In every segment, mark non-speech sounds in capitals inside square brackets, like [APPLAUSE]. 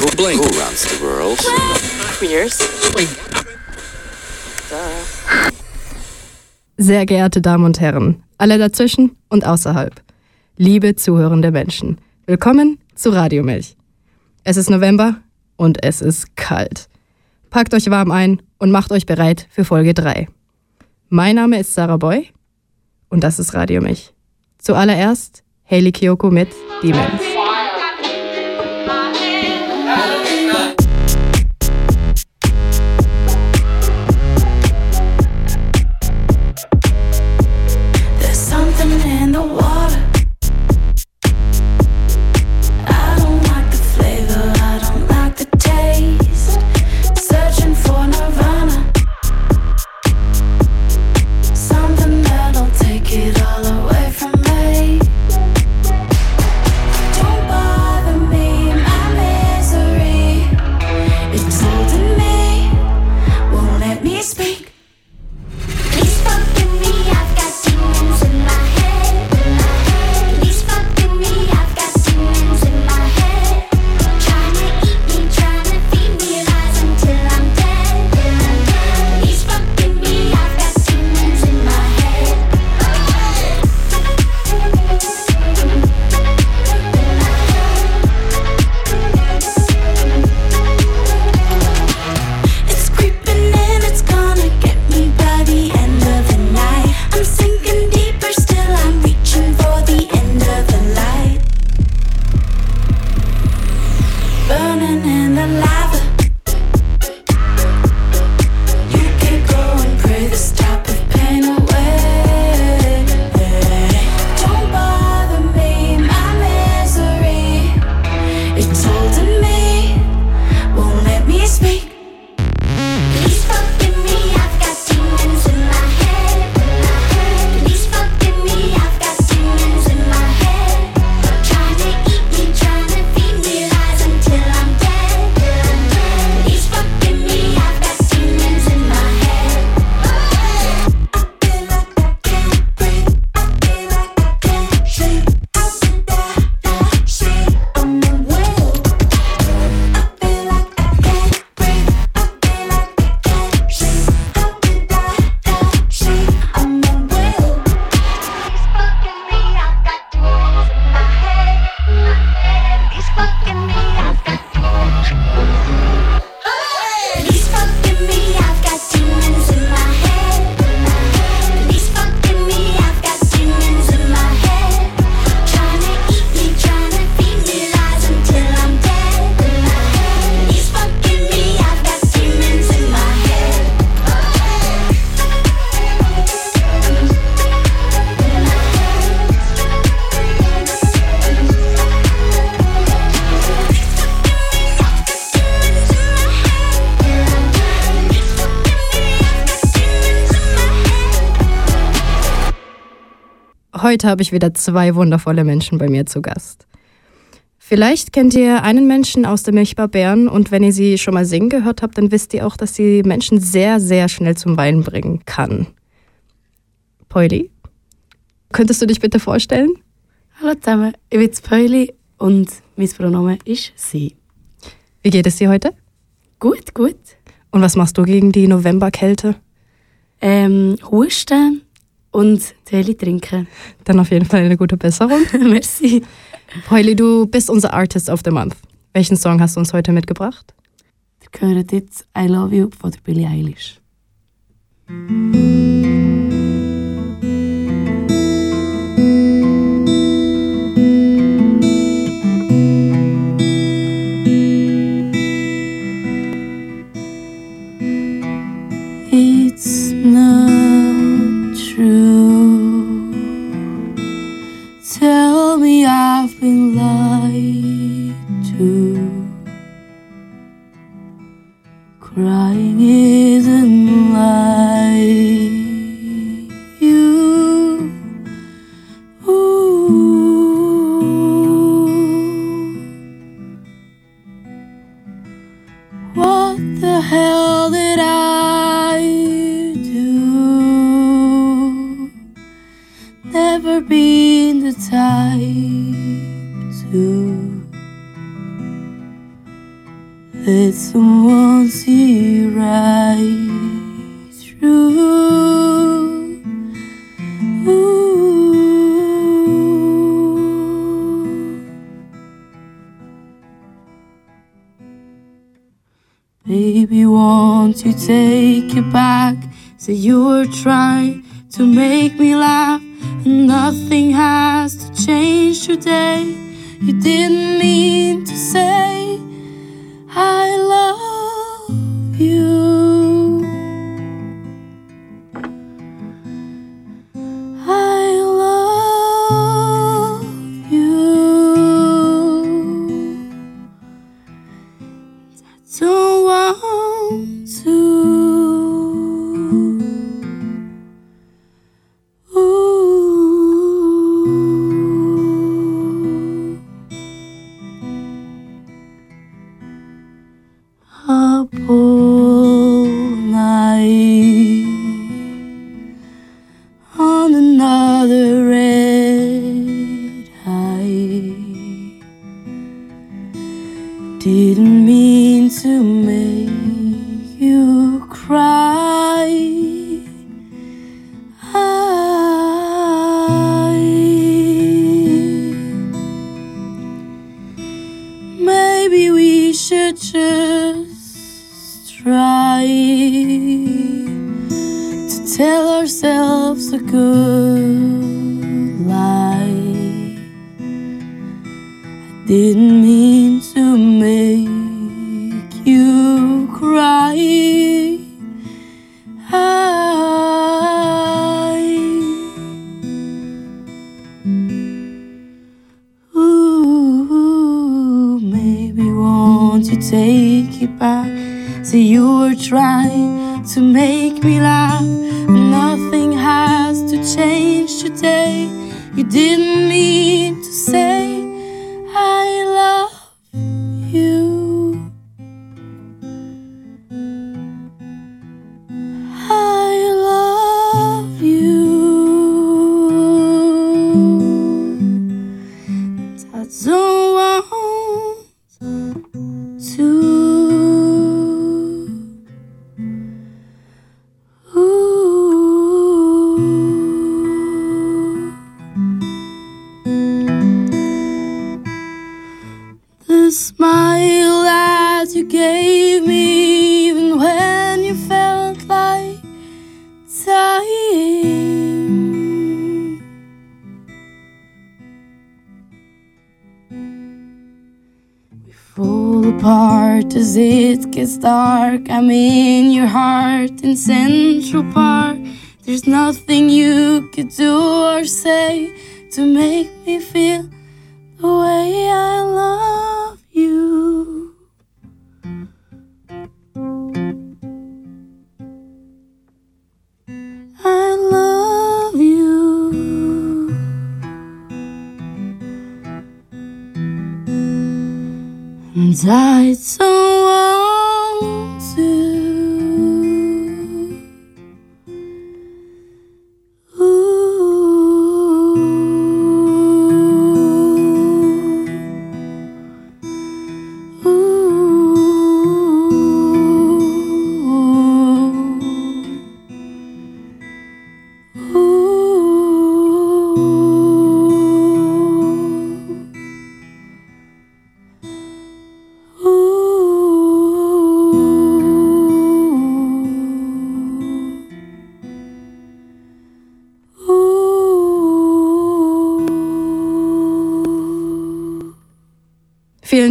Who, blink? Who runs the world? Queers. Sehr geehrte Damen und Herren, alle dazwischen und außerhalb, liebe zuhörende Menschen, willkommen zu Radiomilch. Es ist November und es ist kalt. Packt euch warm ein und macht euch bereit für Folge 3. Mein Name ist Sarah Boy und das ist Radiomilch. Zuallererst Hayley Kiyoko mit Demons. Heute habe ich wieder zwei wundervolle Menschen bei mir zu Gast. Vielleicht kennt ihr einen Menschen aus der Milchbar Bern und wenn ihr sie schon mal singen gehört habt, dann wisst ihr auch, dass sie Menschen sehr, sehr schnell zum Weinen bringen kann. Pauli, könntest du dich bitte vorstellen? Hallo zusammen, ich bin Päuli und mein Pronomen ist sie. Wie geht es dir heute? Gut, gut. Und was machst du gegen die Novemberkälte? Ähm, husten und Tee trinken. Dann auf jeden Fall eine gute Besserung. [LAUGHS] Merci. Pauli, du bist unser Artist of the Month. Welchen Song hast du uns heute mitgebracht? Ihr hört jetzt I Love You von Billie Eilish. It gets dark. I'm in your heart in Central Park. There's nothing you could do or say to make me feel the way I love you. I love you. And I don't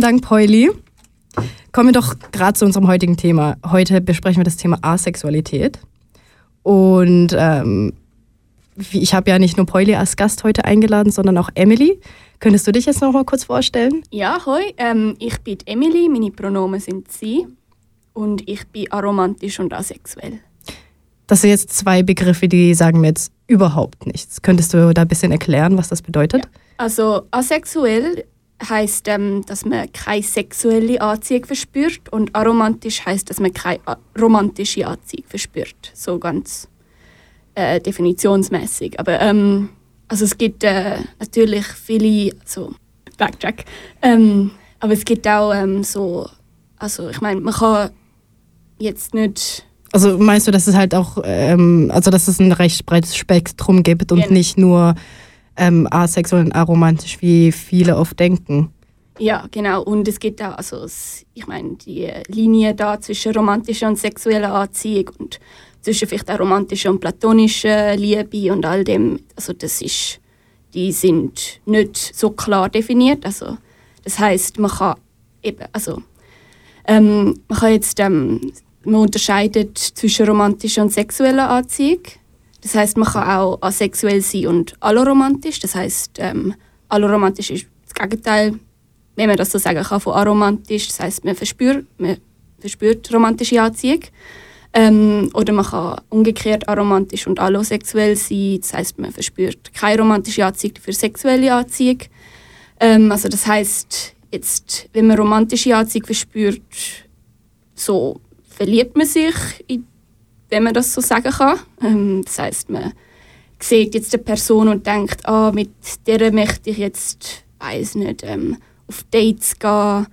Dank, Pauli. Kommen wir doch gerade zu unserem heutigen Thema. Heute besprechen wir das Thema Asexualität. Und ähm, ich habe ja nicht nur Pauli als Gast heute eingeladen, sondern auch Emily. Könntest du dich jetzt noch mal kurz vorstellen? Ja, hoi, ähm, ich bin Emily, meine Pronomen sind sie und ich bin aromantisch und asexuell. Das sind jetzt zwei Begriffe, die sagen mir jetzt überhaupt nichts. Könntest du da ein bisschen erklären, was das bedeutet? Also asexuell heißt, ähm, dass man keine sexuelle Anziehung verspürt und aromantisch heißt, dass man keine romantische Anziehung verspürt. So ganz äh, definitionsmäßig. Aber ähm, also es gibt äh, natürlich viele, so Backtrack, ähm, aber es gibt auch ähm, so Also ich meine, man kann jetzt nicht Also meinst du, dass es halt auch, ähm, also dass es ein recht breites Spektrum gibt und Genau. nicht nur ähm, asexuell und aromantisch, wie viele oft denken? Ja, genau. Und es gibt auch, also ich meine, die Linie da zwischen romantischer und sexueller Anziehung und zwischen vielleicht auch romantischer und platonischer Liebe und all dem, also das ist, die sind nicht so klar definiert. Also das heißt, man kann eben, also ähm, man kann jetzt, ähm, man unterscheidet zwischen romantischer und sexueller Anziehung. Das heißt, man kann auch asexuell sein und alloromantisch. Das heißt, ähm, alloromantisch ist das Gegenteil wenn man das so sagen kann, von aromantisch. Das heißt, man verspürt, man verspürt romantische Anziehung. Ähm, oder man kann umgekehrt aromantisch und allosexuell sein. Das heißt, man verspürt keine romantische Anziehung für sexuelle Anziehung. Ähm, also das heißt, jetzt, wenn man romantische Anziehung verspürt, so verliebt man sich, in, wenn man das so sagen kann. Ähm, das heißt, man sieht jetzt eine Person und denkt, ah, mit der möchte ich jetzt, weiß nicht, ähm, auf Dates gehen.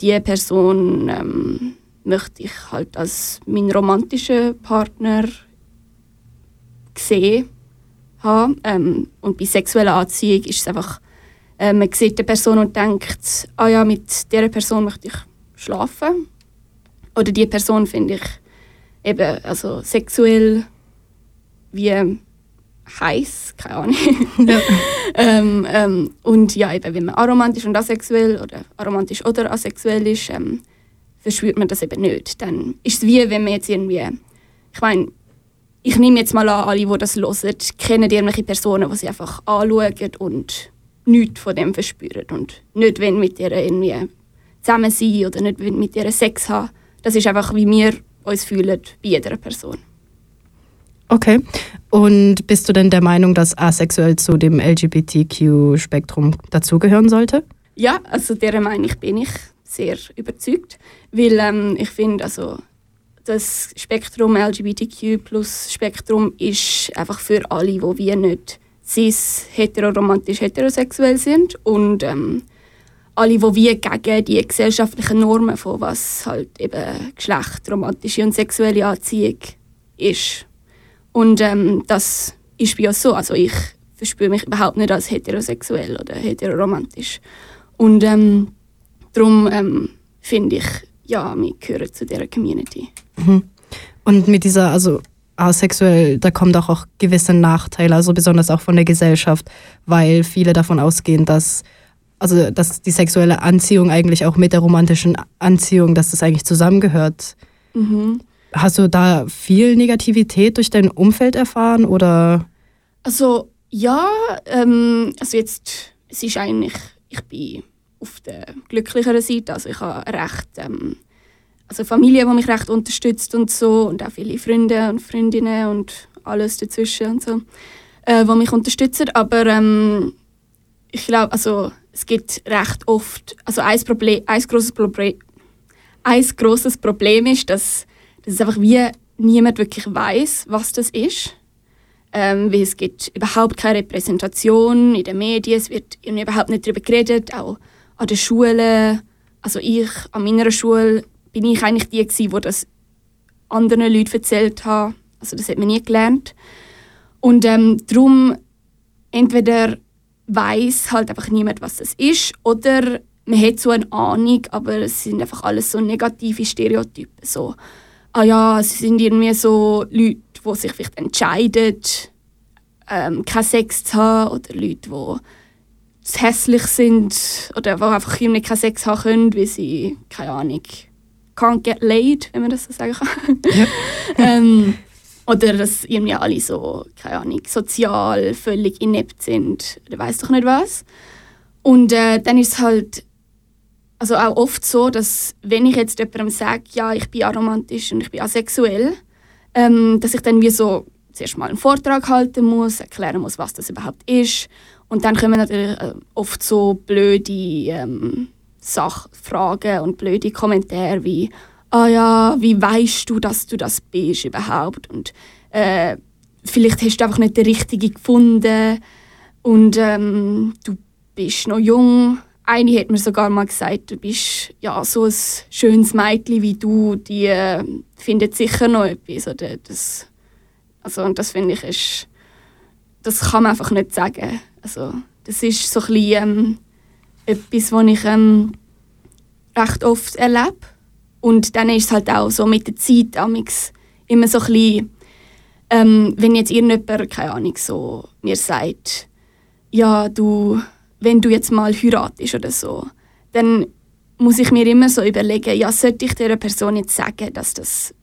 Die Person ähm, möchte ich halt als meinen romantischen Partner sehen haben. Ähm, und bei sexueller Anziehung ist es einfach, äh, man sieht die Person und denkt, ah ja, mit dieser Person möchte ich schlafen. Oder die Person finde ich eben also sexuell wie heiß, keine Ahnung. [LAUGHS] Ja. [LAUGHS] ähm, ähm, und ja, eben, wenn man aromantisch und asexuell oder aromantisch oder asexuell ist, ähm, verspürt man das eben nicht. Dann ist es wie, wenn man jetzt irgendwie, ich meine, ich nehme jetzt mal an, alle, die das hören, kennen irgendwelche Personen, die sie einfach anschauen und nichts von dem verspüren und nicht wenn mit ihr irgendwie zusammen sein oder nicht wenn mit ihr Sex haben. Das ist einfach, wie wir uns fühlen bei jeder Person. Okay. Und bist du denn der Meinung, dass asexuell zu dem LGBTQ-Spektrum dazugehören sollte? Ja, also der Meinung bin ich sehr überzeugt, weil ähm, ich finde, also das Spektrum LGBTQ plus Spektrum ist einfach für alle, die wie nicht cis, heteroromantisch, heterosexuell sind und ähm, alle, die wie gegen die gesellschaftlichen Normen von was halt eben Geschlecht, romantische und sexuelle Anziehung ist. Und ähm, das ist bei uns so. Also ich verspüre mich überhaupt nicht als heterosexuell oder heteroromantisch. Und ähm, darum ähm, finde ich, ja, wir gehören zu dieser Community. Und mit dieser, also asexuell, da kommen doch auch gewisse Nachteile, also besonders auch von der Gesellschaft, weil viele davon ausgehen, dass also dass die sexuelle Anziehung eigentlich auch mit der romantischen Anziehung, dass das eigentlich zusammengehört. Mhm. Hast du da viel Negativität durch dein Umfeld erfahren oder? Also ja, ähm, also jetzt, es ist eigentlich, ich bin auf der glücklicheren Seite, also ich habe recht, ähm, also Familie, die mich recht unterstützt und so und auch viele Freunde und Freundinnen und alles dazwischen und so, äh, die mich unterstützen, aber ähm, ich glaube, also es gibt recht oft, also ein, Problem, ein grosses Problem, ein grosses Problem ist, dass, dass es einfach wie niemand wirklich weiß, was das ist ähm, weil es gibt überhaupt keine Repräsentation in den Medien, es wird überhaupt nicht darüber geredet, auch an den Schulen. Also ich, an meiner Schule, bin ich eigentlich die gewesen, die das anderen Leuten erzählt hat. Also das hat man nie gelernt. Und ähm, darum, entweder weiß halt einfach niemand, was das ist, oder man hat so eine Ahnung, aber es sind einfach alles so negative Stereotypen. So, ah ja, es sind irgendwie so Leute, die sich vielleicht entscheiden, ähm, keinen Sex zu haben, oder Leute, die zu hässlich sind, oder die einfach irgendwie keinen Sex haben können, weil sie, keine Ahnung, can't get laid, wenn man das so sagen kann. [LAUGHS] ähm, oder dass irgendwie alle so, keine Ahnung, sozial völlig inept sind, oder weiß doch nicht was. Und äh, dann ist es halt also auch oft so, dass wenn ich jetzt jemandem sage, ja, ich bin aromantisch und ich bin asexuell, ähm, dass ich dann wie so zuerst mal einen Vortrag halten muss, erklären muss, was das überhaupt ist. Und dann kommen natürlich äh, oft so blöde ähm, Sachfragen und blöde Kommentare wie «Ah ja, wie weißt du, dass du das bist überhaupt?» und äh, «Vielleicht hast du einfach nicht den Richtigen gefunden» und ähm, «Du bist noch jung». eine hat mir sogar mal gesagt, du bist ja so ein schönes Mädchen wie du, die äh, findet sicher noch etwas. Oder das, also, und das finde ich, ist, das kann man einfach nicht sagen. Also, das ist so ein bisschen, ähm, etwas, was ich ähm, recht oft erlebe. Und dann ist es halt auch so mit der Zeit immer so ein bisschen, ähm, wenn jetzt irgendjemand, keine Ahnung, so mir sagt, ja, du, wenn du jetzt mal heiratest oder so, dann muss ich mir immer so überlegen, ja, sollte ich dieser Person jetzt sagen, dass das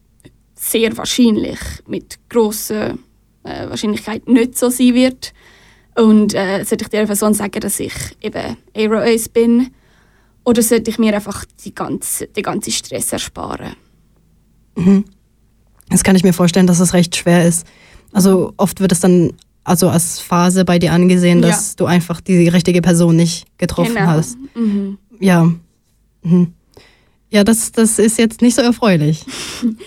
sehr wahrscheinlich mit grosser äh, Wahrscheinlichkeit nicht so sein wird. Und äh, sollte ich dieser Person sagen, dass ich eben Aero Ace bin? Oder sollte ich mir einfach die ganze, den ganzen Stress ersparen? Mhm. Das kann ich mir vorstellen, dass es recht schwer ist. Also oft wird es dann also als Phase bei dir angesehen, dass Ja. du einfach die richtige Person nicht getroffen genau. hast. Mhm. Ja. Mhm. Ja, das, das ist jetzt nicht so erfreulich. [LAUGHS]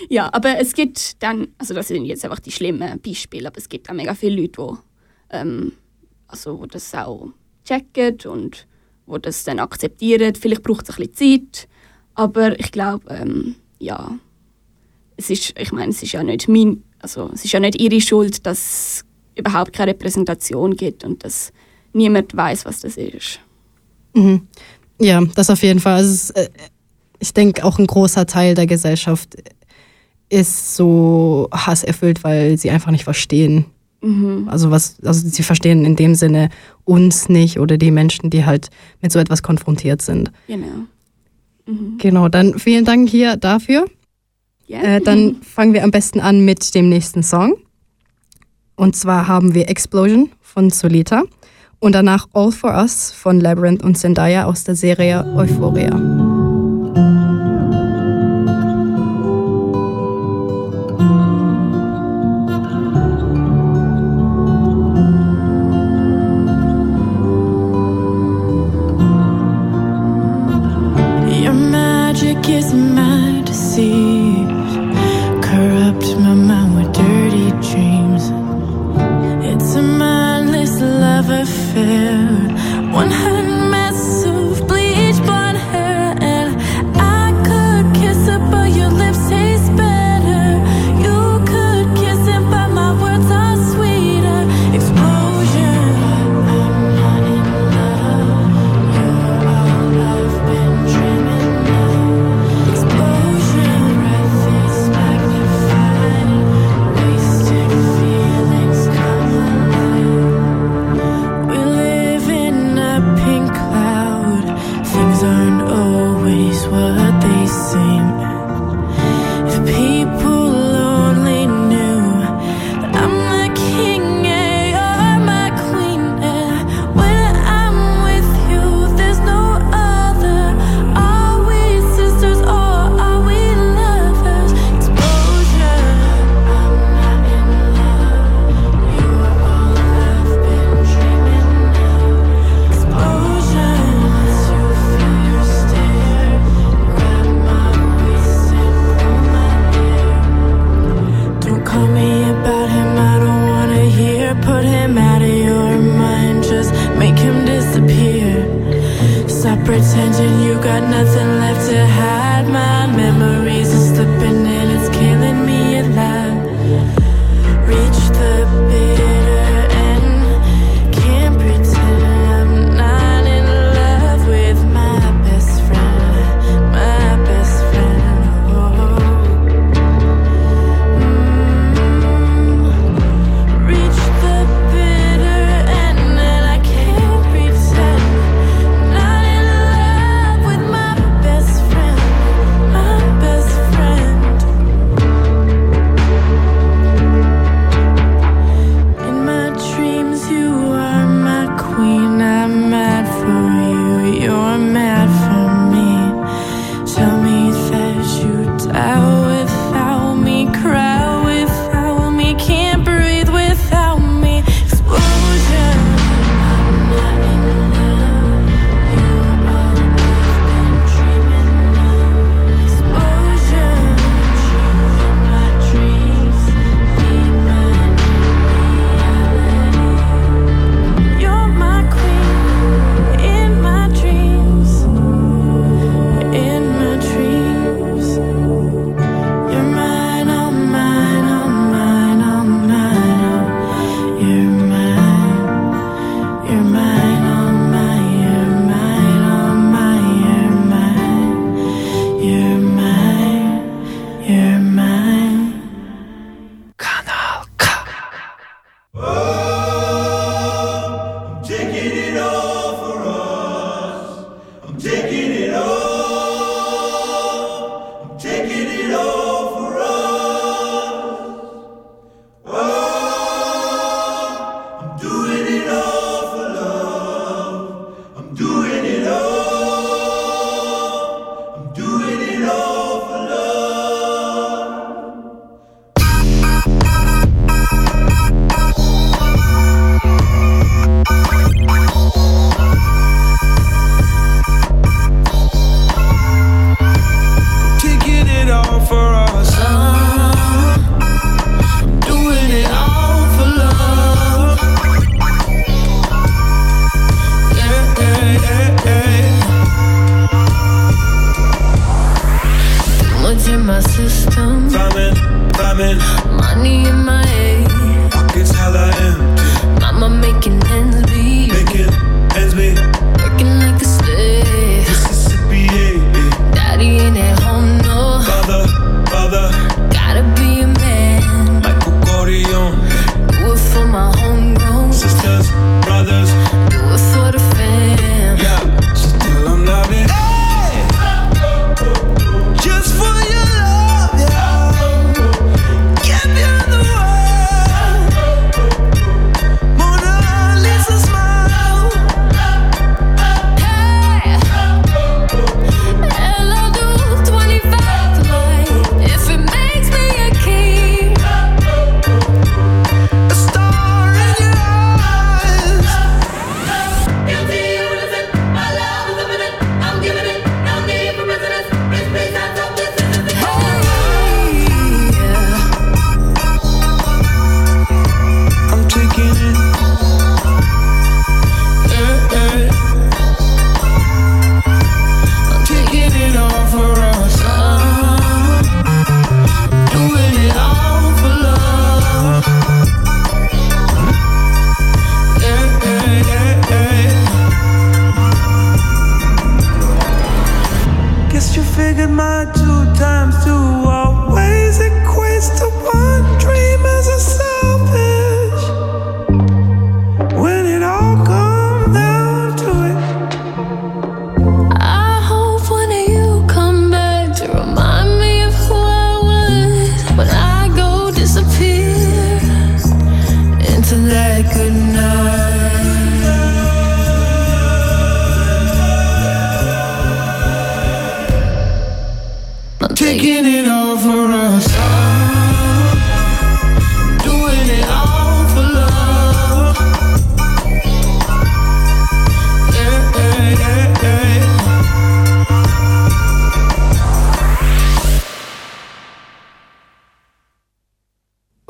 Ja, aber es gibt dann, also das sind jetzt einfach die schlimmen Beispiele, aber es gibt auch mega viele Leute, die ähm, also, wo das auch checken und wo das dann akzeptieren. Vielleicht braucht es ein bisschen Zeit, aber ich glaube, ähm, ja, es ist, ich meine, es ist ja nicht mein, also es ist ja nicht ihre Schuld, dass es überhaupt keine Repräsentation gibt und dass niemand weiß, was das ist. Mhm. Ja, das auf jeden Fall. Also äh, ich denke, auch ein großer Teil der Gesellschaft ist so hasserfüllt, weil sie einfach nicht verstehen. Mhm. Also was, also sie verstehen in dem Sinne uns nicht oder die Menschen, die halt mit so etwas konfrontiert sind. Genau. Mhm. Genau, dann vielen Dank hier dafür. Ja. Äh, dann fangen wir am besten an mit dem nächsten Song. Und zwar haben wir Explosion von Solita und danach All for Us von Labyrinth und Zendaya aus der Serie Euphoria. Magic is my deceit. Corrupt You're a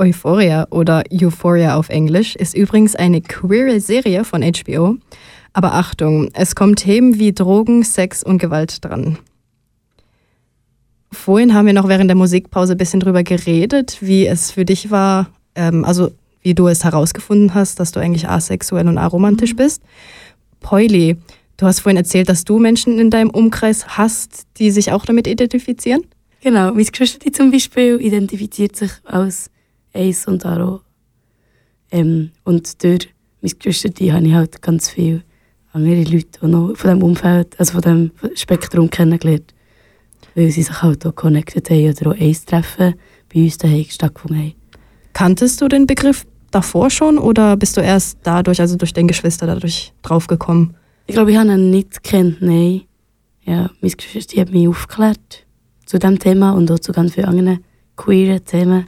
Euphoria oder Euphoria auf Englisch ist übrigens eine queere Serie von HBO. Aber Achtung, es kommen Themen wie Drogen, Sex und Gewalt dran. Vorhin haben wir noch während der Musikpause ein bisschen drüber geredet, wie es für dich war, ähm, also wie du es herausgefunden hast, dass du eigentlich asexuell und aromantisch bist. Poili, du hast vorhin erzählt, dass du Menschen in deinem Umkreis hast, die sich auch damit identifizieren. Genau, mein Geschwister zum Beispiel identifiziert sich als Ace und Aro. Ähm, und durch mein Geschwister habe ich halt ganz viele andere Leute auch noch von diesem Umfeld, also von diesem Spektrum kennengelernt. Weil sie sich halt auch connected haben oder auch Ace-Treffen bei uns daheim stattgefunden haben. Kanntest du den Begriff davor schon oder bist du erst dadurch, also durch deine Geschwister, dadurch draufgekommen? Ich glaube, ich habe ihn nicht gekannt, nein. Ja, meine Geschwister die haben mich aufgeklärt zu diesem Thema und auch zu ganz vielen anderen queeren Themen.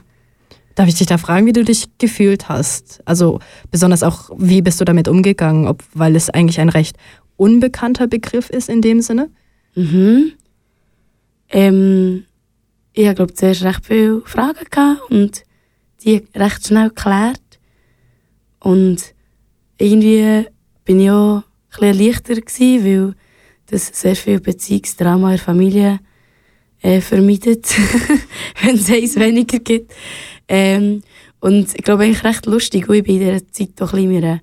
Darf ich dich da fragen, wie du dich gefühlt hast? Also besonders auch, wie bist du damit umgegangen, ob, weil es eigentlich ein recht unbekannter Begriff ist in dem Sinne? Mhm. Ähm, ich glaube zuerst recht viele Fragen gehabt und die recht schnell geklärt. Und irgendwie bin ich auch ein erleichtert gewesen, weil das sehr viel Beziehungsdrama in der Familie äh, vermeidet, [LAUGHS] wenn es eins weniger gibt. Ähm, und ich glaube eigentlich recht lustig, weil ich bin in dieser Zeit doch ein bisschen in meiner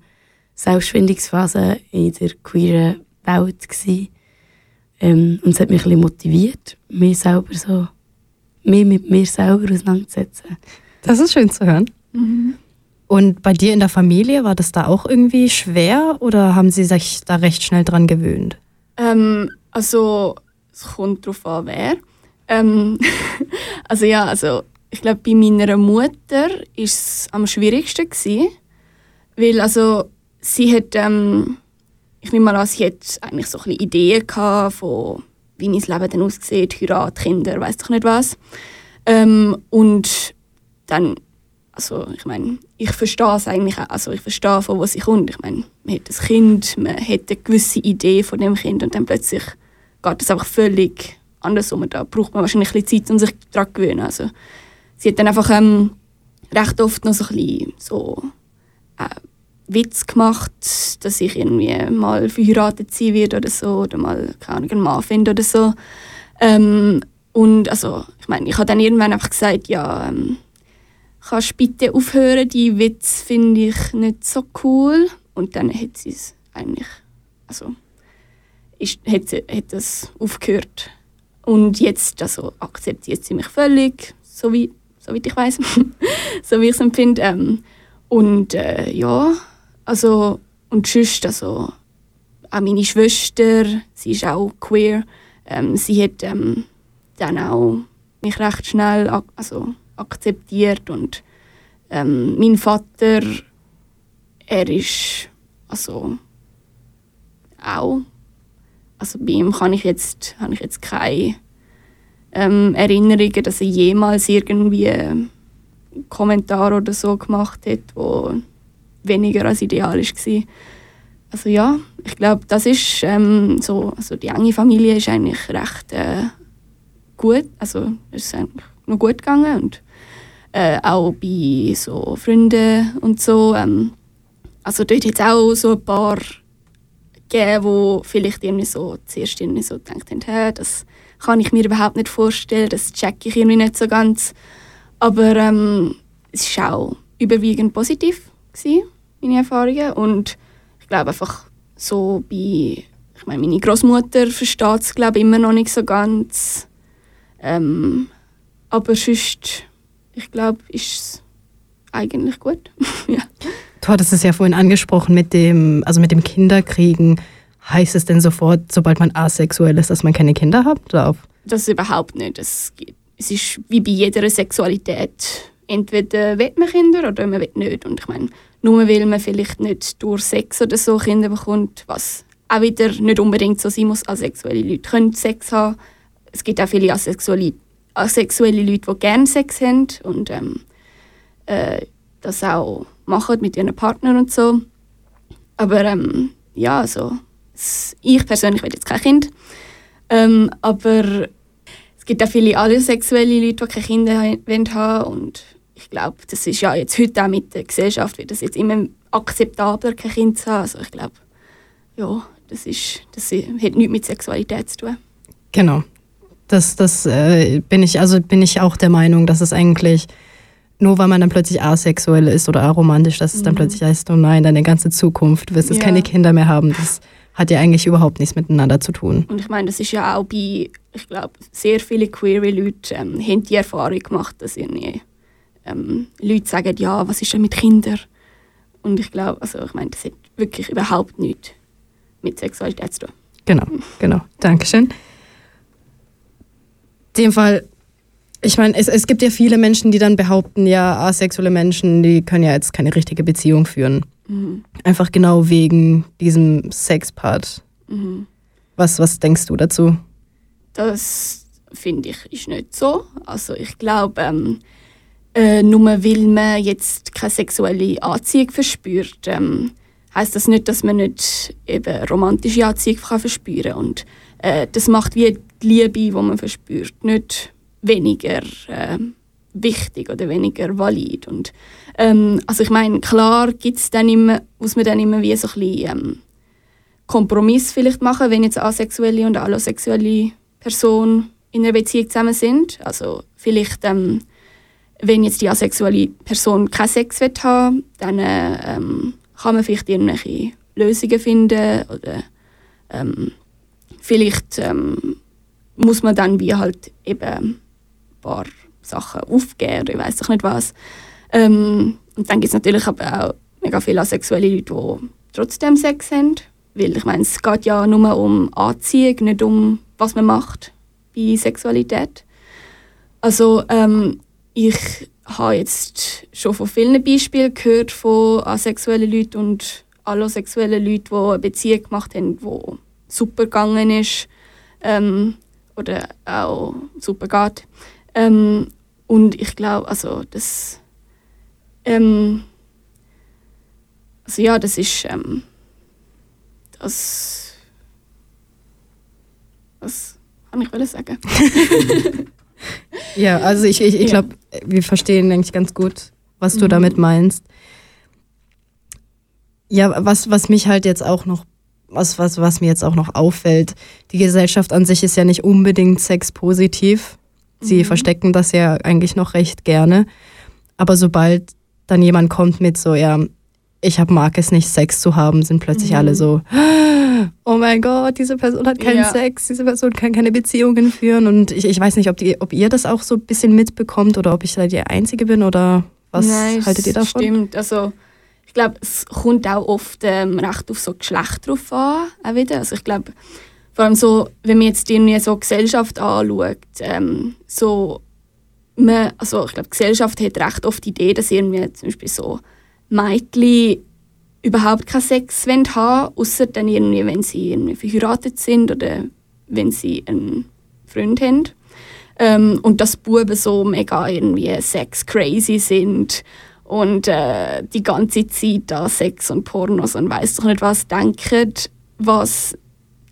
Selbstfindungsphase in der queeren Welt. Ähm, und es hat mich ein bisschen motiviert, mich selber so, mich mit mir selber auseinanderzusetzen. Das ist schön zu hören. Und bei dir in der Familie, war das da auch irgendwie schwer oder haben sie sich da recht schnell dran gewöhnt? Ähm, also, es kommt darauf an, wer. Ähm, [LAUGHS] also ja, also ich glaube, bei meiner Mutter war es am schwierigsten. Gewesen, weil also, sie hat, ähm, ich nehme mal an, sie hat eigentlich so ein bisschen Ideen gehabt von, wie mein Leben dann aussieht, Heirat, Kinder, weiß doch nicht was. Ähm, und dann, also ich meine, ich verstehe es eigentlich auch, also ich verstehe, von wo sie kommt. Ich meine, man hat ein Kind, man hat eine gewisse Idee von dem Kind und dann plötzlich geht es einfach völlig andersrum. Da braucht man wahrscheinlich ein bisschen Zeit, um sich daran zu gewöhnen. Also, sie hat dann einfach ähm, recht oft noch so ein bisschen so äh, Witz gemacht, dass ich irgendwie mal verheiratet sein werde oder so oder mal keine einen Mann finde oder so. Ähm, und also, ich meine, ich habe dann irgendwann einfach gesagt, ja, ähm, kannst bitte aufhören, die Witz finde ich nicht so cool. Und dann hat sie es eigentlich, also, ist, hat, hat das aufgehört. Und jetzt also, akzeptiert sie mich völlig, so wie, [LAUGHS] so wie ich weiß, so wie ich es empfinde. Ähm, und äh, ja, also, und sonst, also, auch meine Schwester, sie ist auch queer, ähm, sie hat ähm, dann auch mich recht schnell ak also, akzeptiert und ähm, mein Vater, er ist also auch, also bei ihm kann ich jetzt, habe ich jetzt keine ähm, Erinnerungen, dass er jemals irgendwie einen Kommentar oder so gemacht hat, wo weniger als idealisch war. Also ja, ich glaube, das ist ähm, so, also die enge Familie ist eigentlich recht äh, gut, also es ist eigentlich noch gut gegangen und äh, auch bei so Freunden und so. Ähm, also dort hat es auch so ein paar gegeben, wo vielleicht irgendwie so zuerst irgendwie so gedacht haben, hey, das kann ich mir überhaupt nicht vorstellen, das checke ich irgendwie nicht so ganz. Aber ähm, es war auch überwiegend positiv, gewesen, meine Erfahrungen. Und ich glaube einfach so bei, ich meine, meine Großmutter versteht es glaube immer noch nicht so ganz. Ähm, aber sonst, ich glaube, ist es eigentlich gut. [LAUGHS] ja. Du hattest es ja vorhin angesprochen mit dem, also mit dem Kinderkriegen. Heißt es denn sofort, sobald man asexuell ist, dass man keine Kinder hat? Oder auf? Das überhaupt nicht. Gibt- es ist wie bei jeder Sexualität. Entweder will man Kinder oder man will nicht. Und ich meine, nur weil man vielleicht nicht durch Sex oder so Kinder bekommt, was auch wieder nicht unbedingt so sein muss. Asexuelle Leute können Sex haben. Es gibt auch viele asexuelle, asexuelle Leute, die gerne Sex haben und ähm, äh, das auch machen mit ihren Partnern und so. Aber ähm, ja, also es, ich persönlich will jetzt kein Kind. Ähm, aber es gibt auch viele alle sexuelle Leute, die keine Kinder ha- wollen haben und ich glaube, das ist ja jetzt heute auch mit der Gesellschaft, wird das jetzt immer akzeptabler, kein Kind zu haben. Also ich glaube, ja, das, ist, das hat nichts mit Sexualität zu tun. Genau. Das, das äh, bin ich, also bin ich auch der Meinung, dass es eigentlich nur weil man dann plötzlich asexuell ist oder aromantisch, dass es dann Mhm. plötzlich heißt, oh nein, deine ganze Zukunft, du wirst jetzt Ja. keine Kinder mehr haben. Das hat ja eigentlich überhaupt nichts miteinander zu tun. Und ich meine, das ist ja auch bei, ich glaube, sehr viele queere Leute ähm, haben die Erfahrung gemacht, dass irgendwie ähm, Leute sagen, ja, was ist denn mit Kindern? Und ich glaube, also ich meine, das hat wirklich überhaupt nichts mit Sexualität zu tun. Genau, genau. Dankeschön. In dem Fall, ich meine, es, es gibt ja viele Menschen, die dann behaupten, ja, asexuelle Menschen, die können ja jetzt keine richtige Beziehung führen. Mhm. Einfach genau wegen diesem Sexpart. Mhm. Was, was denkst du dazu? Das finde ich ist nicht so. Also ich glaube, ähm, äh, nur weil man jetzt keine sexuelle Anziehung verspürt, ähm, heißt das nicht, dass man nicht eben romantische Anziehung kann verspüren und äh, das macht wie die Liebe, die man verspürt, nicht weniger äh, wichtig oder weniger valid. Und, ähm, also ich meine, klar gibt's dann immer, muss man dann immer wie so ein bisschen ähm, Kompromiss vielleicht machen, wenn jetzt asexuelle und allosexuelle Person in einer Beziehung zusammen sind. Also vielleicht, ähm, wenn jetzt die asexuelle Person keinen Sex will haben dann äh, ähm, kann man vielleicht irgendwelche Lösungen finden oder ähm, vielleicht ähm, muss man dann wie halt eben ein paar Sachen aufgeben oder ich weiß doch nicht was. Ähm, und dann gibt es natürlich aber auch mega viele asexuelle Leute, die trotzdem Sex haben. Weil ich meine, es geht ja nur um Anziehung, nicht um was man macht bei Sexualität. Also ähm, ich habe jetzt schon von vielen Beispielen gehört von asexuellen Leuten und allosexuellen Leuten, die eine Beziehung gemacht haben, die super gegangen ist ähm, oder auch super geht. Ähm, und ich glaube, also das ähm, also ja, das ist ähm, das was kann ich sagen? [LAUGHS] Ja, also ich, ich, ich Ja. glaube, wir verstehen, denke ich, ganz gut, was du Mhm. damit meinst. Ja, was, was mich halt jetzt auch noch, was, was, was mir jetzt auch noch auffällt, die Gesellschaft an sich ist ja nicht unbedingt sexpositiv. Sie Mhm. verstecken das ja eigentlich noch recht gerne. Aber sobald dann jemand kommt mit so, ja, ich hab, mag es nicht, Sex zu haben, sind plötzlich Mhm. alle so, [GASPS] oh mein Gott, diese Person hat keinen Ja. Sex, diese Person kann keine Beziehungen führen. Und ich, ich weiß nicht, ob, die, ob ihr das auch so ein bisschen mitbekommt oder ob ich da die Einzige bin oder was Nein, haltet ihr davon? Stimmt, also ich glaube, es kommt auch oft ähm, recht auf so Geschlecht drauf an, auch wieder. Also ich glaube, vor allem so, wenn man jetzt irgendwie so Gesellschaft anschaut, ähm, so, man, also ich glaube, Gesellschaft hat recht oft die Idee, dass irgendwie zum Beispiel so Mädchen überhaupt keinen Sex wollen haben außer dann irgendwie, wenn sie irgendwie verheiratet sind oder wenn sie einen Freund haben. Ähm, und dass Buben so mega irgendwie Sex crazy sind und äh, die ganze Zeit an Sex und Pornos und weiß doch nicht was denken, was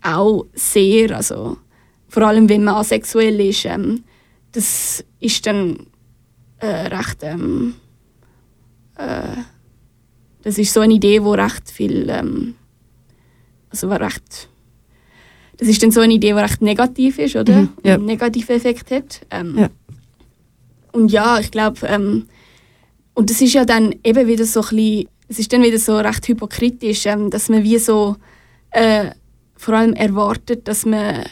auch sehr, also vor allem wenn man asexuell ist, ähm, das ist dann äh, recht, ähm, äh, das ist so eine Idee, wo recht viel, ähm, also recht, das ist dann so eine Idee, die recht negativ ist, oder? Mhm, ja. Einen negativen Effekt hat. Ähm, Ja. Und ja, ich glaube, ähm, und das ist ja dann eben wieder so ein bisschen, es ist dann wieder so recht hypokritisch, ähm, dass man wie so äh, vor allem erwartet, dass man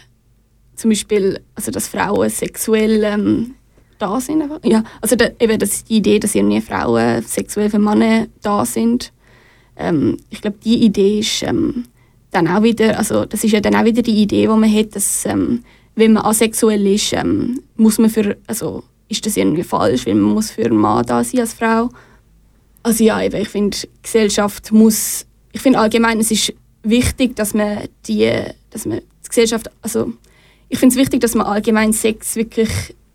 zum Beispiel, also dass Frauen sexuell ähm, da sind. Ja, also da, eben das ist die Idee, dass irgendwie Frauen sexuell für Männer da sind. Ähm, ich glaube, die Idee ist ähm, dann auch wieder, also das ist ja dann auch wieder die Idee, die man hat, dass ähm, wenn man asexuell ist, ähm, muss man für, also ist das irgendwie falsch, weil man muss für einen Mann da sein als Frau. Also ja, eben, ich finde, Gesellschaft muss, ich finde allgemein, es ist wichtig, dass man die, dass man die Gesellschaft, also ich finde es wichtig, dass man allgemein Sex wirklich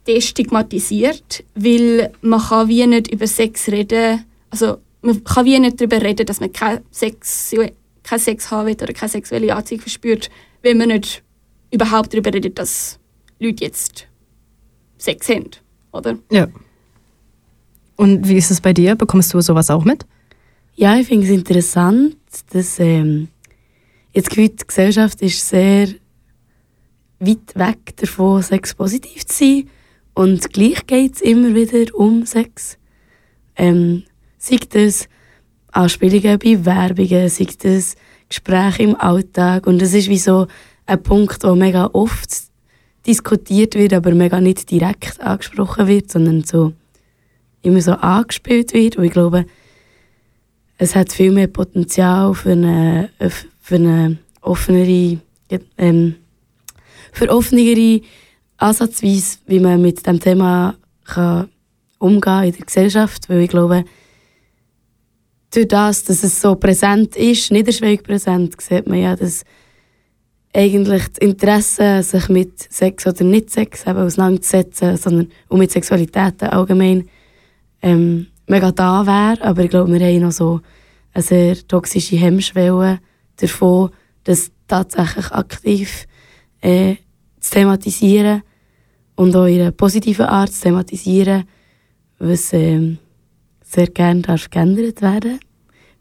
destigmatisiert, weil man kann wie nicht über Sex reden, also man kann wie nicht darüber reden, dass man keinen Sex, Sex haben will oder keine sexuelle Anziehung verspürt, wenn man nicht überhaupt darüber redet, dass Leute jetzt Sex haben, oder? Ja. Und wie ist es bei dir? Bekommst du sowas auch mit? Ja, ich finde es interessant, dass ähm, jetzt die Gesellschaft ist sehr weit weg davon, Sex positiv zu sein. Und gleich geht es immer wieder um Sex. Ähm, sei das Anspielungen bei Werbungen, sei das Gespräche im Alltag. Und das ist wie so ein Punkt, der mega oft diskutiert wird, aber mega nicht direkt angesprochen wird, sondern so immer so angespielt wird. Und ich glaube, es hat viel mehr Potenzial für eine, für eine offenere, ähm, für offenere Ansatzweise, wie man mit dem Thema kann umgehen in der Gesellschaft, weil ich glaube, durch das, dass es so präsent ist, niederschwellig präsent, sieht man ja, dass eigentlich das Interesse, sich mit Sex oder nicht Sex eben auseinanderzusetzen, sondern und mit Sexualität allgemein ähm, mega da wäre. Aber ich glaube, wir haben noch so eine sehr toxische Hemmschwelle davon, das tatsächlich aktiv äh, zu thematisieren und auch in einer positiven Art zu thematisieren, was ähm, sehr gerne darf geändert werden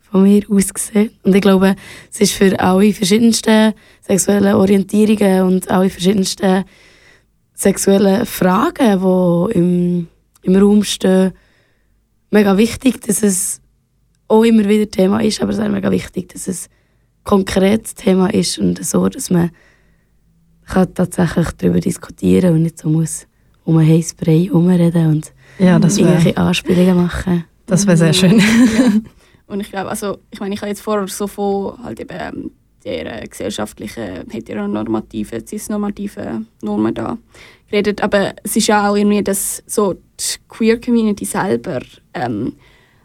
von mir aus gesehen. Und ich glaube, es ist für alle verschiedensten sexuellen Orientierungen und alle verschiedensten sexuellen Fragen, die im, im Raum stehen, mega wichtig, dass es auch immer wieder Thema ist, aber es ist mega wichtig, dass es konkret Thema ist und so, dass man kann tatsächlich darüber diskutieren und nicht so muss um einen heißen Brei herumreden und Ja, das wäre irgendwelche Anspielungen machen. das wär sehr schön. Ja. [LAUGHS] Und ich glaube, also, ich meine, ich habe jetzt vorher so von halt eben ähm, der äh, gesellschaftlichen, heteronormativen, cisnormativen Normen da geredet, aber es ist ja auch irgendwie, dass so die Queer Community selber, ähm,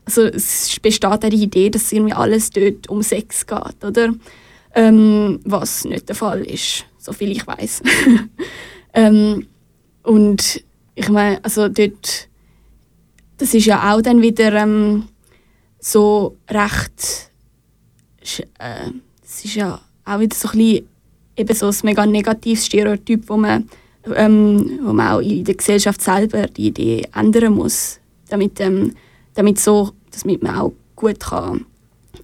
also es besteht die Idee, dass irgendwie alles dort um Sex geht, oder? Ähm, was nicht der Fall ist, so viel ich weiß. [LAUGHS] ähm, und ich meine, also dort, das ist ja auch dann wieder ähm, so recht, äh, es ist ja auch wieder so ein bisschen eben so ein mega negatives Stereotyp, wo man, ähm, wo man auch in der Gesellschaft selber die Idee ändern muss, damit, ähm, damit, so, damit man auch gut kann,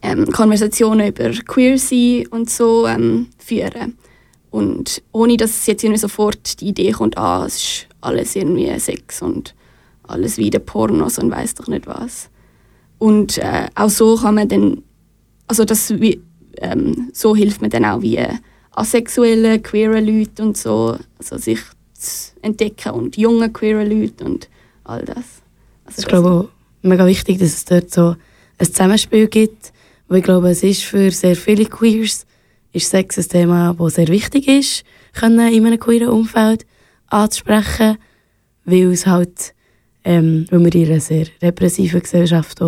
ähm, Konversationen über Queer sein und so ähm, führen und ohne dass jetzt irgendwie sofort die Idee kommt, ah, es ist alles irgendwie Sex und alles wieder Pornos und weiß doch nicht was. Und äh, auch so kann man dann, also das, wie, ähm, so hilft man dann auch wie asexuellen, queeren Leuten und so, also sich zu entdecken und junge queeren Leute und all das. Also Das ist, glaube ich, mega wichtig, dass es dort so ein Zusammenspiel gibt. Weil ich glaube, es ist für sehr viele Queers ist Sex ein Thema, das sehr wichtig ist, können in einem queeren Umfeld anzusprechen, weil es halt, ähm, weil wir in einer sehr repressiven Gesellschaft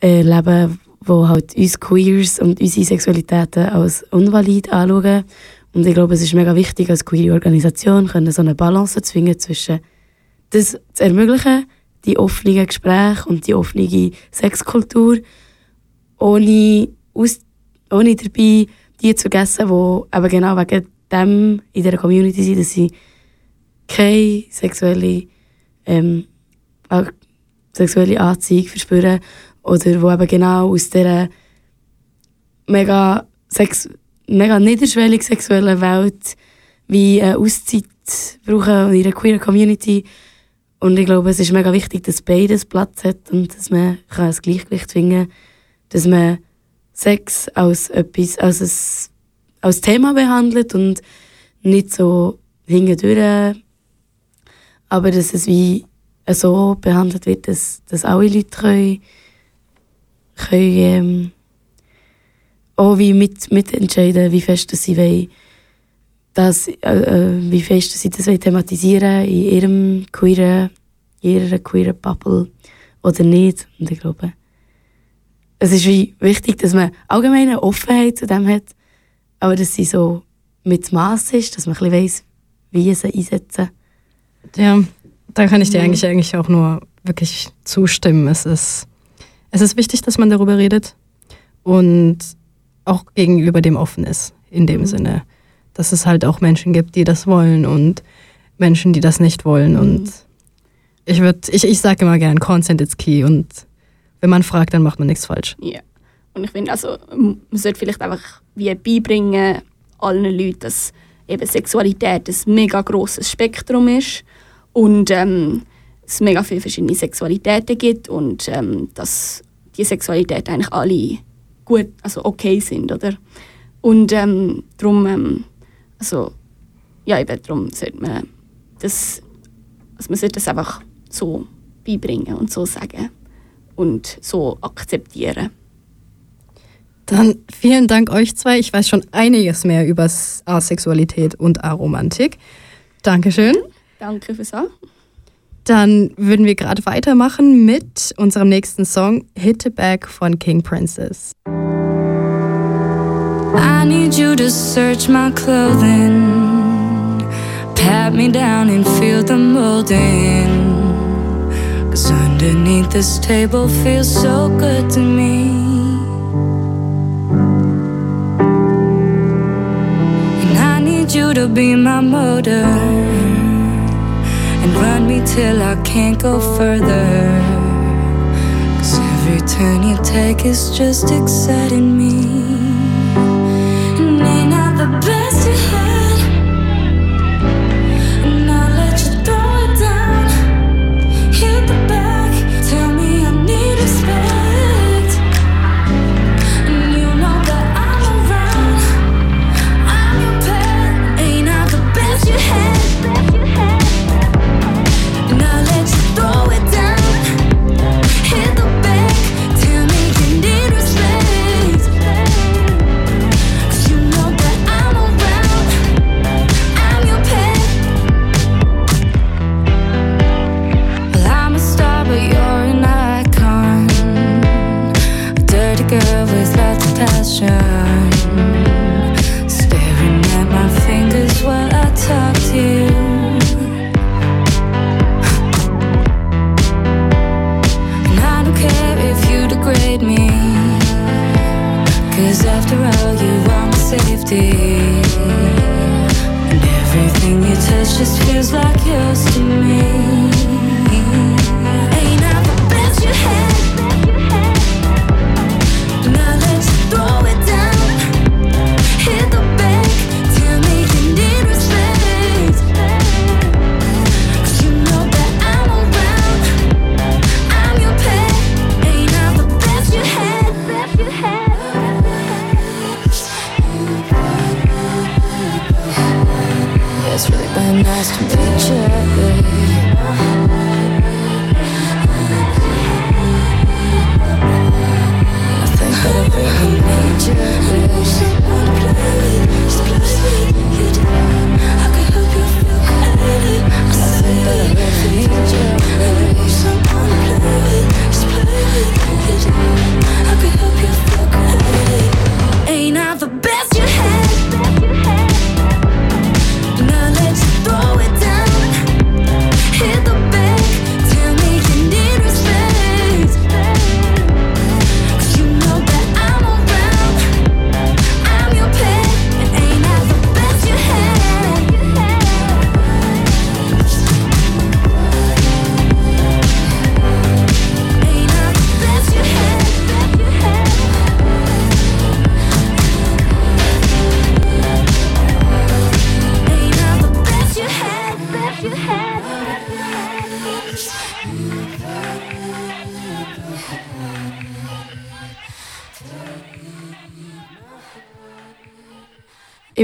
äh, leben, wo halt uns Queers und unsere Sexualitäten als unvalid anschauen. Und ich glaube, es ist mega wichtig, als queere Organisation können so eine Balance zu finden zwischen das zu ermöglichen, die offenen Gespräche und die offene Sexkultur, ohne, aus, ohne dabei die zu vergessen, die eben genau wegen dem in dieser Community sind, dass sie keine sexuelle, ähm, äh, sexuelle Anziehung verspüren oder wo eben genau aus dieser mega, sex mega niederschwellig sexuellen Welt wie eine Auszeit brauchen in einer queer Community. Und ich glaube, es ist mega wichtig, dass beides Platz hat und dass man kann ein Gleichgewicht finden kann, dass man Sex als etwas, als, ein, als Thema behandelt und nicht so hingedurch, aber dass es wie so behandelt wird, dass, dass alle Leute können, können ähm, auch wie mit, mitentscheiden, wie fest sie wollen, das, äh, äh, wie fest dass sie das thematisieren in ihrem queeren, ihrer queeren Bubble oder nicht. Und ich glaube, es ist wie wichtig, dass man allgemein eine Offenheit zu dem hat, aber dass sie so mit Maß ist, dass man ein bisschen weiss, wie sie einsetzen. Ja, da kann ich dir eigentlich, eigentlich auch nur wirklich zustimmen. Es ist, es ist wichtig, dass man darüber redet und auch gegenüber dem offen ist, in dem Mhm. Sinne, dass es halt auch Menschen gibt, die das wollen und Menschen, die das nicht wollen. Mhm. Und Ich, würd, ich, ich sage immer gern, Consent is key und wenn man fragt, dann macht man nichts falsch. Ja. Und ich finde, also, man sollte vielleicht einfach wie beibringen, allen Leuten, dass eben Sexualität ein mega grosses Spektrum ist und ähm, es mega viele verschiedene Sexualitäten gibt und ähm, dass die Sexualitäten eigentlich alle gut, also okay sind, oder? Und ähm, darum, ähm, also, ja, eben darum sollte man das, also man sollte das einfach so beibringen und so sagen und so akzeptieren. Dann vielen Dank euch zwei. Ich weiß schon einiges mehr über Asexualität und Aromantik. Dankeschön. Danke fürs An. Dann würden wir gerade weitermachen mit unserem nächsten Song Hit It Back von King Princess. I need you to search my clothing, pat me down and feel the molding. Cause underneath this table feels so good to me. And I need you to be my motor and run me till I can't go further. Cause every turn you take is just exciting me.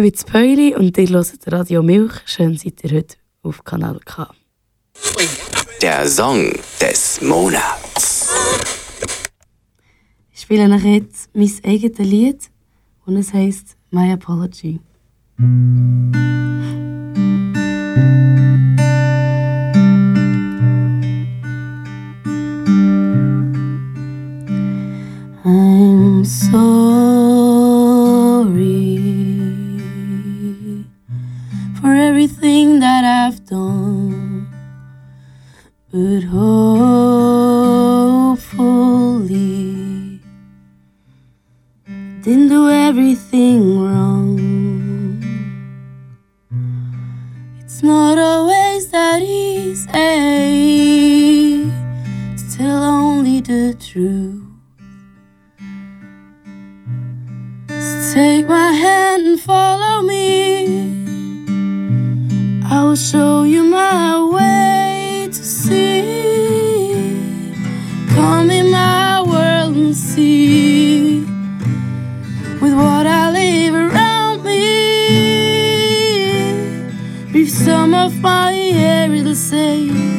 Ich bin Päuli und ihr hört Radio Milch. Schön seid ihr heute auf Kanal K. Der Song des Monats. Ich spiele euch jetzt mein eigenes Lied und es heisst My Apology. I'm sorry for everything that I've done. But hopefully, didn't do everything wrong. It's not always that easy, still only the truth. So take my hand and follow me. I will show you my way to see. Come in my world and see with what I leave around me. Breathe some of my air, it'll say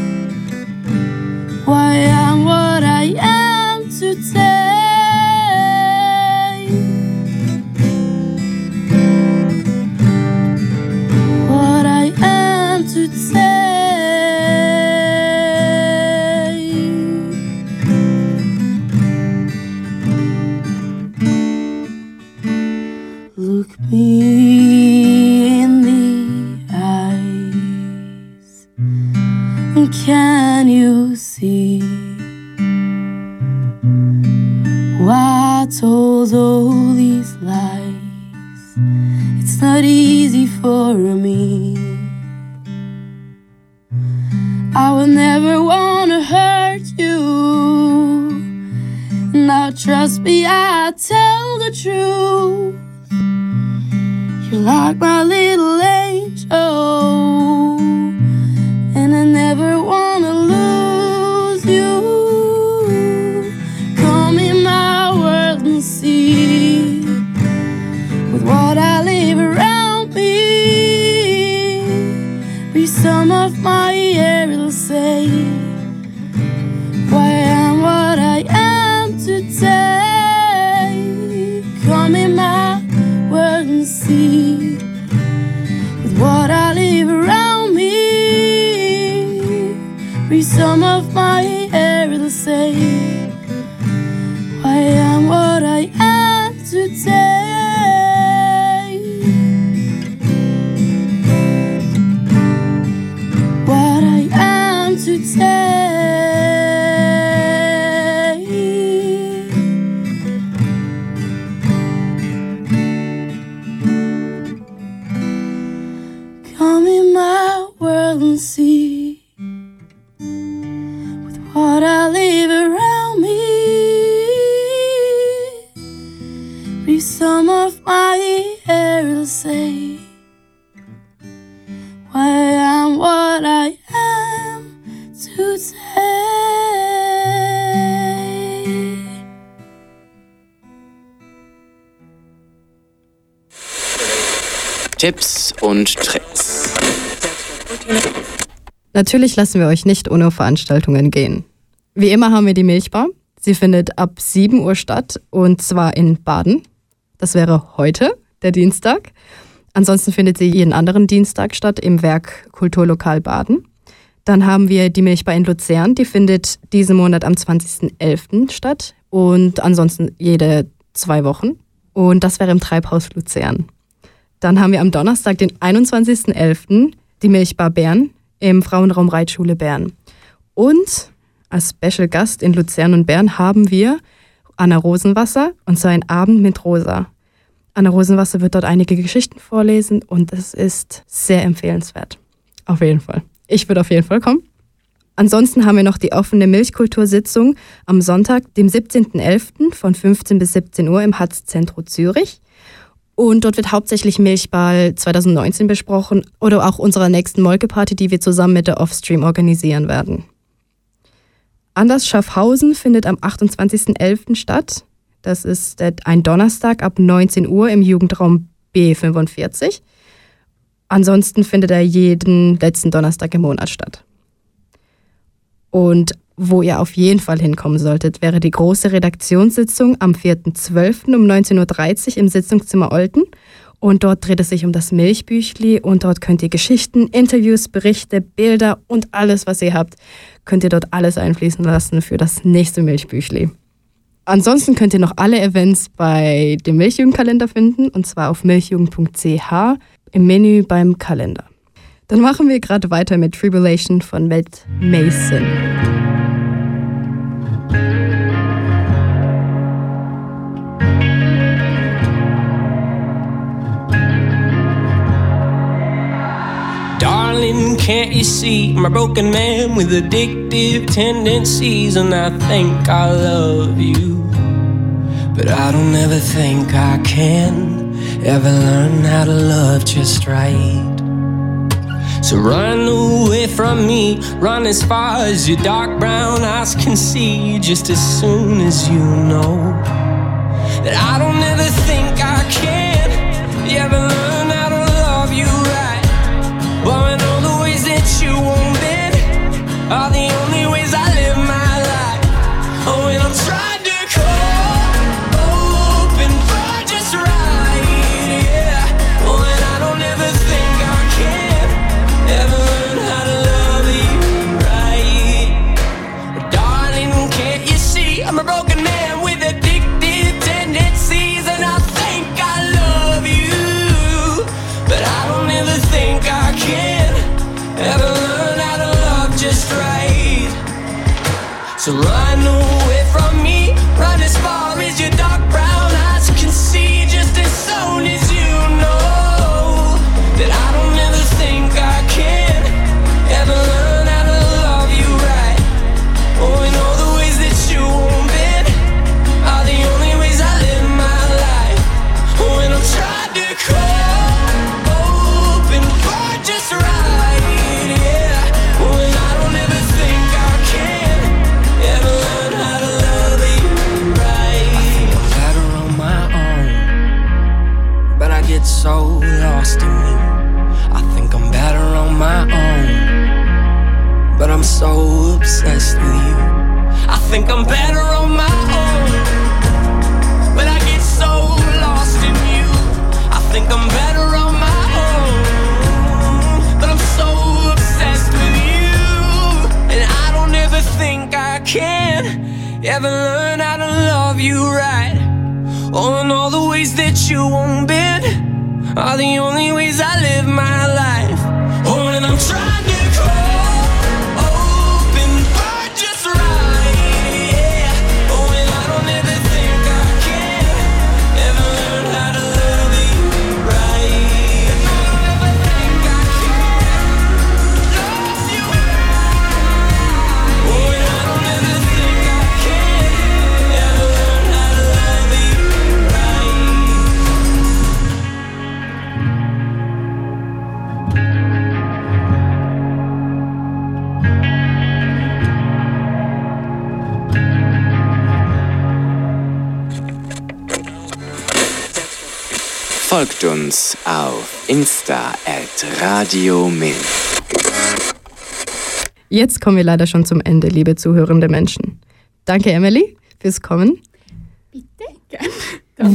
leave around me. Be some of my air, it'll say why I'm what I am today. Tipps und Tricks. Natürlich lassen wir euch nicht ohne Veranstaltungen gehen. Wie immer haben wir die Milchbar. Sie findet ab 7 Uhr statt und zwar in Baden. Das wäre heute, der Dienstag. Ansonsten findet sie jeden anderen Dienstag statt im Werk Kulturlokal Baden. Dann haben wir die Milchbar in Luzern, die findet diesen Monat am 20.11. statt und ansonsten jede zwei Wochen. Und das wäre im Treibhaus Luzern. Dann haben wir am Donnerstag, den 21.11., die Milchbar Bern im Frauenraum Reitschule Bern. Und als Special Gast in Luzern und Bern haben wir Anna Rosenwasser und zwar ein Abend mit Rosa. Anna Rosenwasser wird dort einige Geschichten vorlesen und es ist sehr empfehlenswert. Auf jeden Fall. Ich würde auf jeden Fall kommen. Ansonsten haben wir noch die offene Milchkultursitzung am Sonntag, dem 17.11. von 15 bis 17 Uhr im Hatz-Zentrum Zürich. Und dort wird hauptsächlich Milchball 2019 besprochen oder auch unserer nächsten Molkeparty, die wir zusammen mit der Offstream organisieren werden. Anders Schaffhausen findet am 28.11. statt. Das ist ein Donnerstag ab 19 Uhr im Jugendraum B45. Ansonsten findet er jeden letzten Donnerstag im Monat statt. Und wo ihr auf jeden Fall hinkommen solltet, wäre die große Redaktionssitzung am 4.12. um 19.30 Uhr im Sitzungszimmer Olten. Und dort dreht es sich um das Milchbüchli und dort könnt ihr Geschichten, Interviews, Berichte, Bilder und alles, was ihr habt, könnt ihr dort alles einfließen lassen für das nächste Milchbüchli. Ansonsten könnt ihr noch alle Events bei dem Milchjugendkalender finden und zwar auf milchjugend.ch im Menü beim Kalender. Dann machen wir gerade weiter mit Tribulation von Matt Mason. Can't you see I'm a broken man with addictive tendencies? And I think I love you, but I don't ever think I can. ever learn how to love just right. So run away from me, run as far as your dark brown eyes can see, just as soon as you know that I don't ever think I can are the only think I'm better on my own, but I get so lost in you. I think I'm better on my own, but I'm so obsessed with you, and I don't ever think I can ever learn how to love you right. Oh, and all the ways that you won't bend are the only ways I live my life. Auf Insta at Radio Milch. Jetzt kommen wir leider schon zum Ende, liebe zuhörende Menschen. Danke, Emily, fürs Kommen. Bitte, gerne.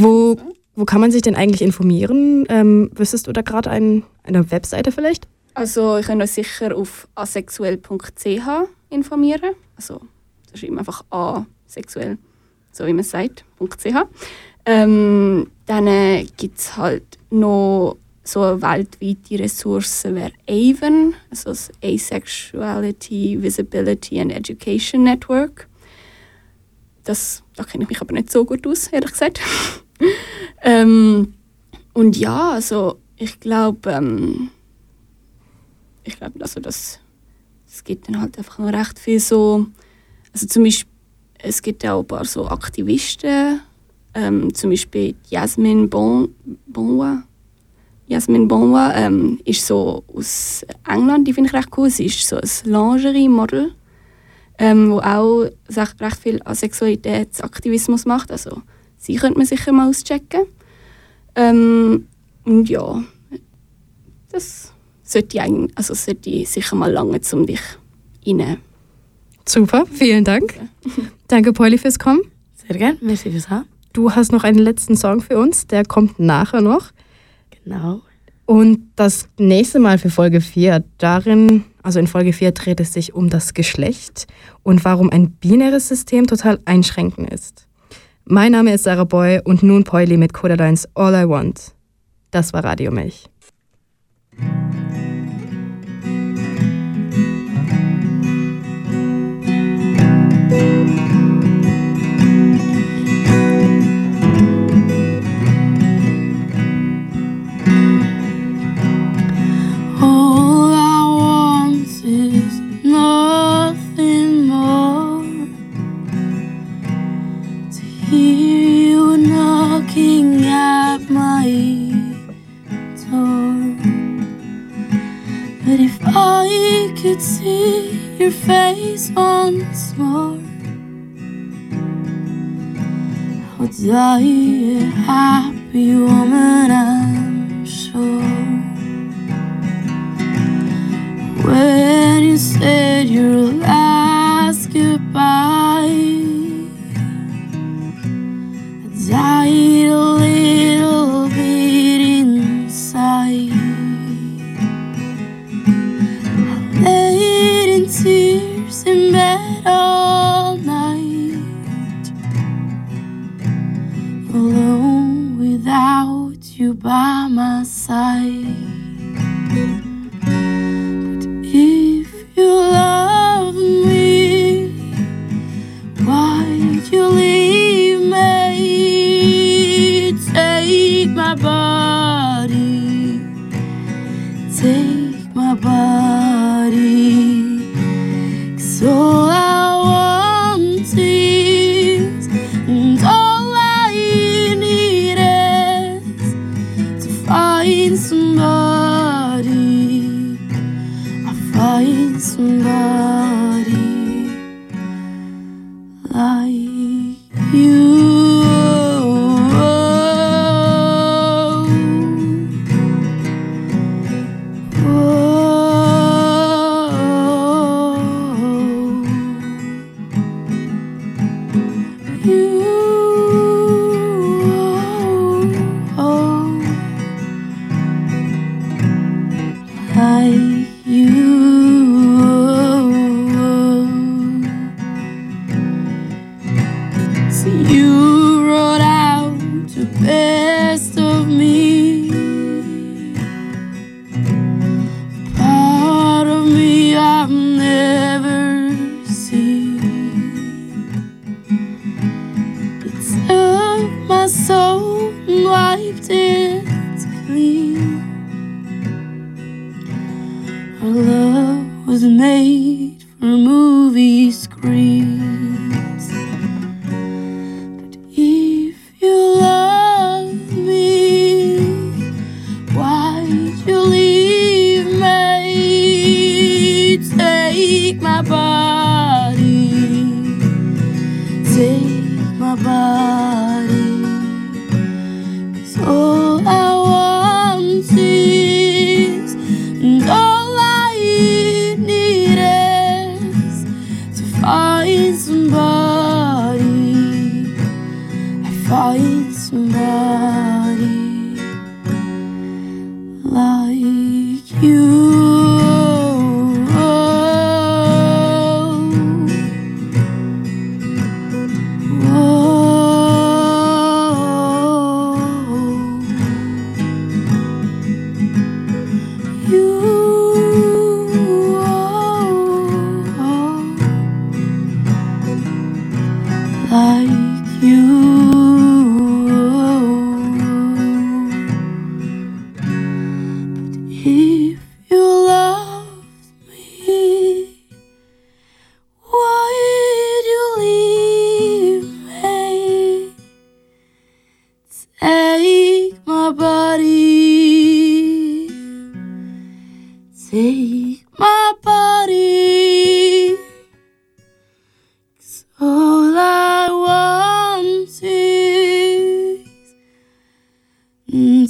Wo, wo kann man sich denn eigentlich informieren? Ähm, wüsstest du da gerade ein, eine Webseite vielleicht? Also, ich kann euch sicher auf asexuell.ch informieren. Also, da schreibt man einfach asexuell, so wie man es sagt, .ch. Ähm, dann äh, gibt es halt noch so eine weltweite Ressource, wäre AVEN, also das Asexuality, Visibility and Education Network. Das, da kenne ich mich aber nicht so gut aus, ehrlich gesagt. [LAUGHS] ähm, und ja, also ich glaube, ähm, ich glaube, also das, es gibt dann halt einfach noch recht viel so, also zum Beispiel, es gibt ja auch ein paar so Aktivisten, ähm, zum Beispiel Jasmine bon, Bonwa. Jasmine Bonwa ähm, ist so aus England, die finde ich recht cool. Sie ist so ein Lingerie-Model, ähm, wo auch recht, recht viel Asexualitätsaktivismus macht. Also sie könnte man sicher mal auschecken. Ähm, und ja, das sollte, eigentlich, also sollte sicher mal lange, um dich rein. Super, vielen Dank. Danke, Polly, fürs Kommen. Sehr gerne, merci fürs Haben. Du hast noch einen letzten Song für uns, der kommt nachher noch. Genau. Und das nächste Mal für Folge 4, darin, also in Folge 4 dreht es sich um das Geschlecht und warum ein binäres System total einschränkend ist. Mein Name ist Sarah Boy und nun Poily mit Codalines All I Want. Das war Radio Milch. All But if I could see your face once more, I'd die a happy woman, I'm sure. by my side.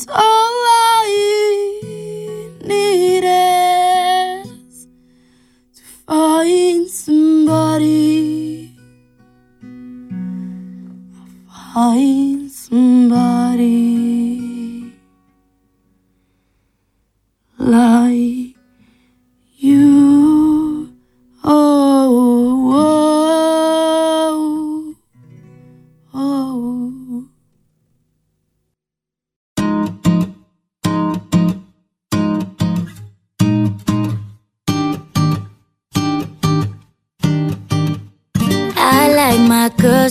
Oh!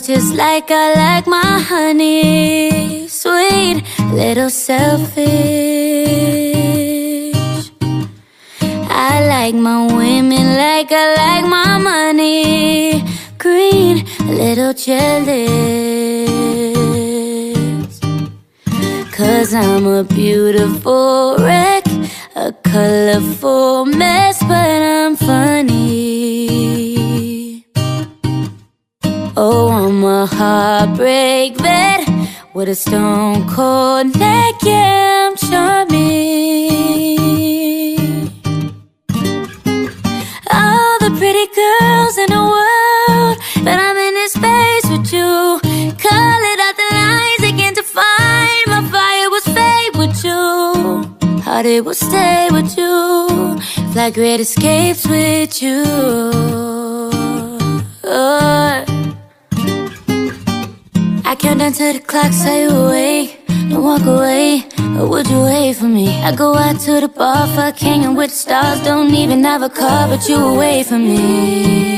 just like I like my honey. Sweet, little selfish. I like my women like I like my money. Green, little jealous Cause I'm a beautiful wreck A colorful mess. Heartbreak vet with a stone cold neck. Yeah, I'm charming. All the pretty girls in the world, but I'm in this space with you. Call it out the lines they can't define. My fire was fade with you. Heart it will stay with you. Fly great escapes with you. Oh. I count down to the clock, say you awake. Don't walk away, or would you wait for me? I go out to the bar, fuck hanging with the stars. Don't even have a car, but you away from me.